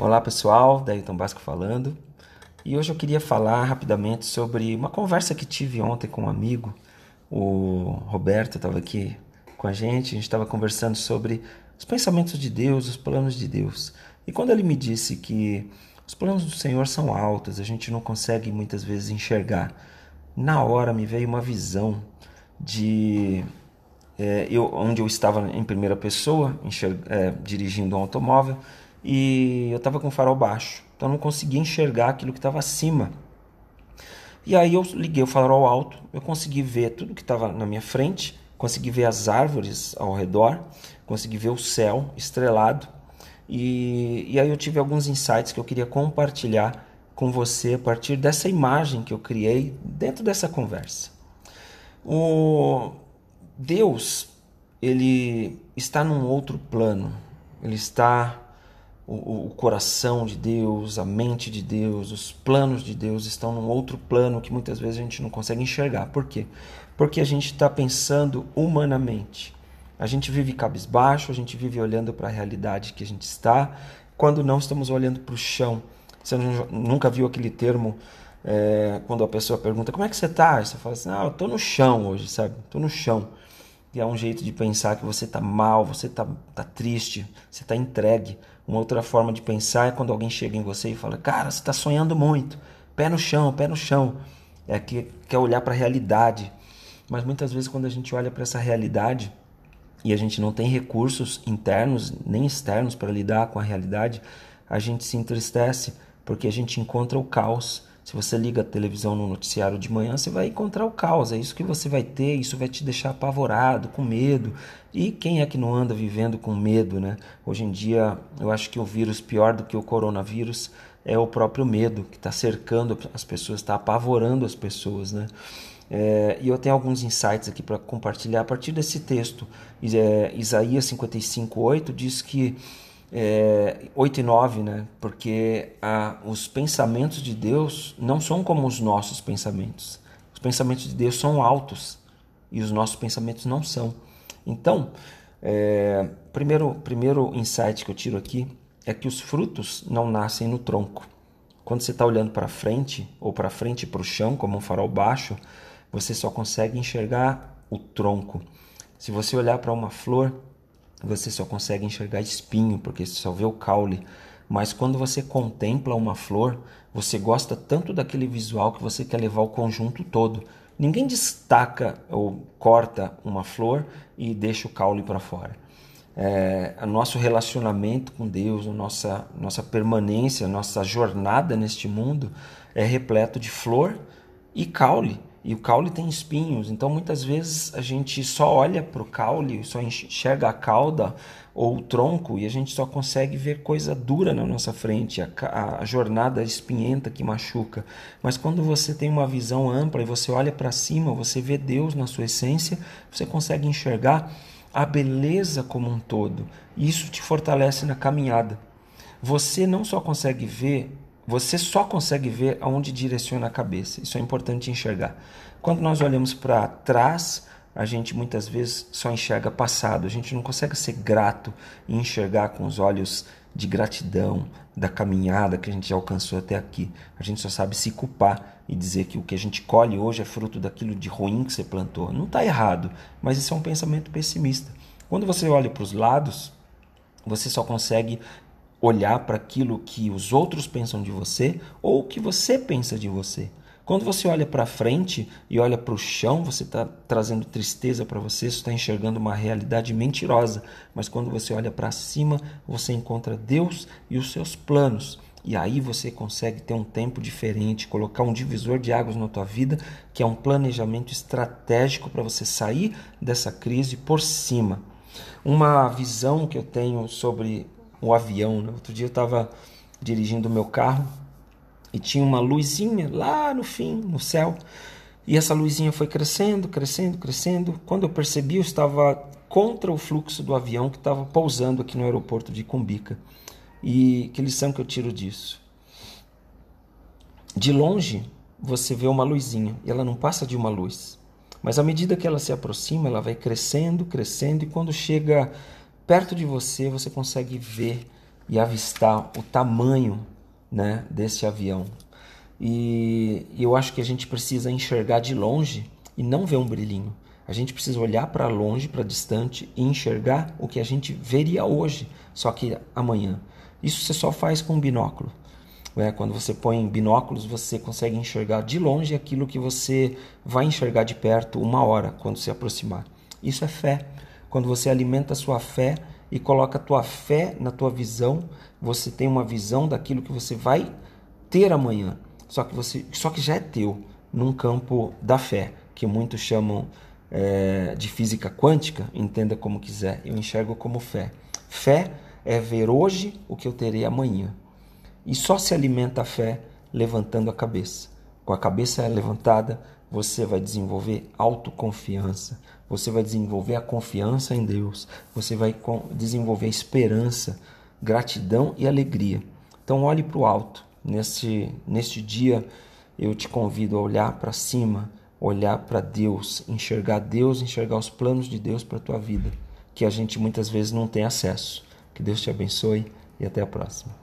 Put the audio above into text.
Olá pessoal, Dayton Basco falando. E hoje eu queria falar rapidamente sobre uma conversa que tive ontem com um amigo, o Roberto estava aqui com a gente, a gente estava conversando sobre os pensamentos de Deus, os planos de Deus. E quando ele me disse que os planos do Senhor são altos, a gente não consegue muitas vezes enxergar, na hora me veio uma visão de é, eu, onde eu estava em primeira pessoa, é, dirigindo um automóvel, e eu estava com o farol baixo, então não conseguia enxergar aquilo que estava acima. E aí eu liguei o farol alto, eu consegui ver tudo que estava na minha frente, consegui ver as árvores ao redor, consegui ver o céu estrelado, e, e aí eu tive alguns insights que eu queria compartilhar com você a partir dessa imagem que eu criei dentro dessa conversa. O Deus, ele está num outro plano. Ele está o, o, coração de Deus, a mente de Deus, os planos de Deus estão num outro plano que muitas vezes a gente não consegue enxergar. Por quê? Porque a gente está pensando humanamente. A gente vive cabisbaixo, a gente vive olhando para a realidade que a gente está, quando não estamos olhando para o chão. Você nunca viu aquele termo é, quando a pessoa pergunta como é que você está? Você fala assim, ah, eu estou no chão hoje, sabe? Estou no chão. É um jeito de pensar que você está mal, você está tá triste, você está entregue. Uma outra forma de pensar é quando alguém chega em você e fala, cara, você está sonhando muito, pé no chão, pé no chão. É que quer olhar para a realidade. Mas muitas vezes quando a gente olha para essa realidade e a gente não tem recursos internos nem externos para lidar com a realidade, a gente se entristece porque a gente encontra o caos se você liga a televisão no noticiário de manhã, você vai encontrar o caos. É isso que você vai ter, isso vai te deixar apavorado, com medo. E quem é que não anda vivendo com medo, né? Hoje em dia, eu acho que o vírus pior do que o coronavírus é o próprio medo que está cercando as pessoas, está apavorando as pessoas, né? É, e eu tenho alguns insights aqui para compartilhar a partir desse texto. É, Isaías 55:8 diz que é, 8 e 9, né? porque a, os pensamentos de Deus não são como os nossos pensamentos. Os pensamentos de Deus são altos e os nossos pensamentos não são. Então, é, primeiro, primeiro insight que eu tiro aqui é que os frutos não nascem no tronco. Quando você está olhando para frente ou para frente para o chão, como um farol baixo, você só consegue enxergar o tronco. Se você olhar para uma flor, você só consegue enxergar espinho, porque você só vê o caule. Mas quando você contempla uma flor, você gosta tanto daquele visual que você quer levar o conjunto todo. Ninguém destaca ou corta uma flor e deixa o caule para fora. É, o nosso relacionamento com Deus, a nossa, nossa permanência, a nossa jornada neste mundo é repleto de flor e caule. E o caule tem espinhos, então muitas vezes a gente só olha para o caule, só enxerga a cauda ou o tronco e a gente só consegue ver coisa dura na nossa frente, a, a jornada espinhenta que machuca. Mas quando você tem uma visão ampla e você olha para cima, você vê Deus na sua essência, você consegue enxergar a beleza como um todo. Isso te fortalece na caminhada. Você não só consegue ver você só consegue ver aonde direciona a cabeça. Isso é importante enxergar. Quando nós olhamos para trás, a gente muitas vezes só enxerga passado. A gente não consegue ser grato e enxergar com os olhos de gratidão da caminhada que a gente alcançou até aqui. A gente só sabe se culpar e dizer que o que a gente colhe hoje é fruto daquilo de ruim que você plantou. Não está errado, mas isso é um pensamento pessimista. Quando você olha para os lados, você só consegue olhar para aquilo que os outros pensam de você ou o que você pensa de você. Quando você olha para frente e olha para o chão, você está trazendo tristeza para você, você está enxergando uma realidade mentirosa. Mas quando você olha para cima, você encontra Deus e os seus planos. E aí você consegue ter um tempo diferente, colocar um divisor de águas na tua vida, que é um planejamento estratégico para você sair dessa crise por cima. Uma visão que eu tenho sobre o avião. Né? Outro dia eu estava dirigindo o meu carro e tinha uma luzinha lá no fim, no céu. E essa luzinha foi crescendo, crescendo, crescendo. Quando eu percebi, eu estava contra o fluxo do avião que estava pousando aqui no aeroporto de Cumbica. E que lição que eu tiro disso? De longe, você vê uma luzinha e ela não passa de uma luz. Mas à medida que ela se aproxima, ela vai crescendo, crescendo e quando chega perto de você, você consegue ver e avistar o tamanho né, desse avião. E eu acho que a gente precisa enxergar de longe e não ver um brilhinho. A gente precisa olhar para longe, para distante e enxergar o que a gente veria hoje, só que amanhã. Isso você só faz com um binóculo. É, quando você põe binóculos, você consegue enxergar de longe aquilo que você vai enxergar de perto uma hora quando se aproximar. Isso é fé. Quando você alimenta a sua fé e coloca a tua fé na tua visão, você tem uma visão daquilo que você vai ter amanhã. Só que você, só que já é teu num campo da fé, que muitos chamam é, de física quântica. Entenda como quiser. Eu enxergo como fé. Fé é ver hoje o que eu terei amanhã. E só se alimenta a fé levantando a cabeça. Com a cabeça levantada, você vai desenvolver autoconfiança, você vai desenvolver a confiança em Deus, você vai desenvolver esperança, gratidão e alegria. Então, olhe para o alto. Neste, neste dia, eu te convido a olhar para cima, olhar para Deus, enxergar Deus, enxergar os planos de Deus para a tua vida, que a gente muitas vezes não tem acesso. Que Deus te abençoe e até a próxima.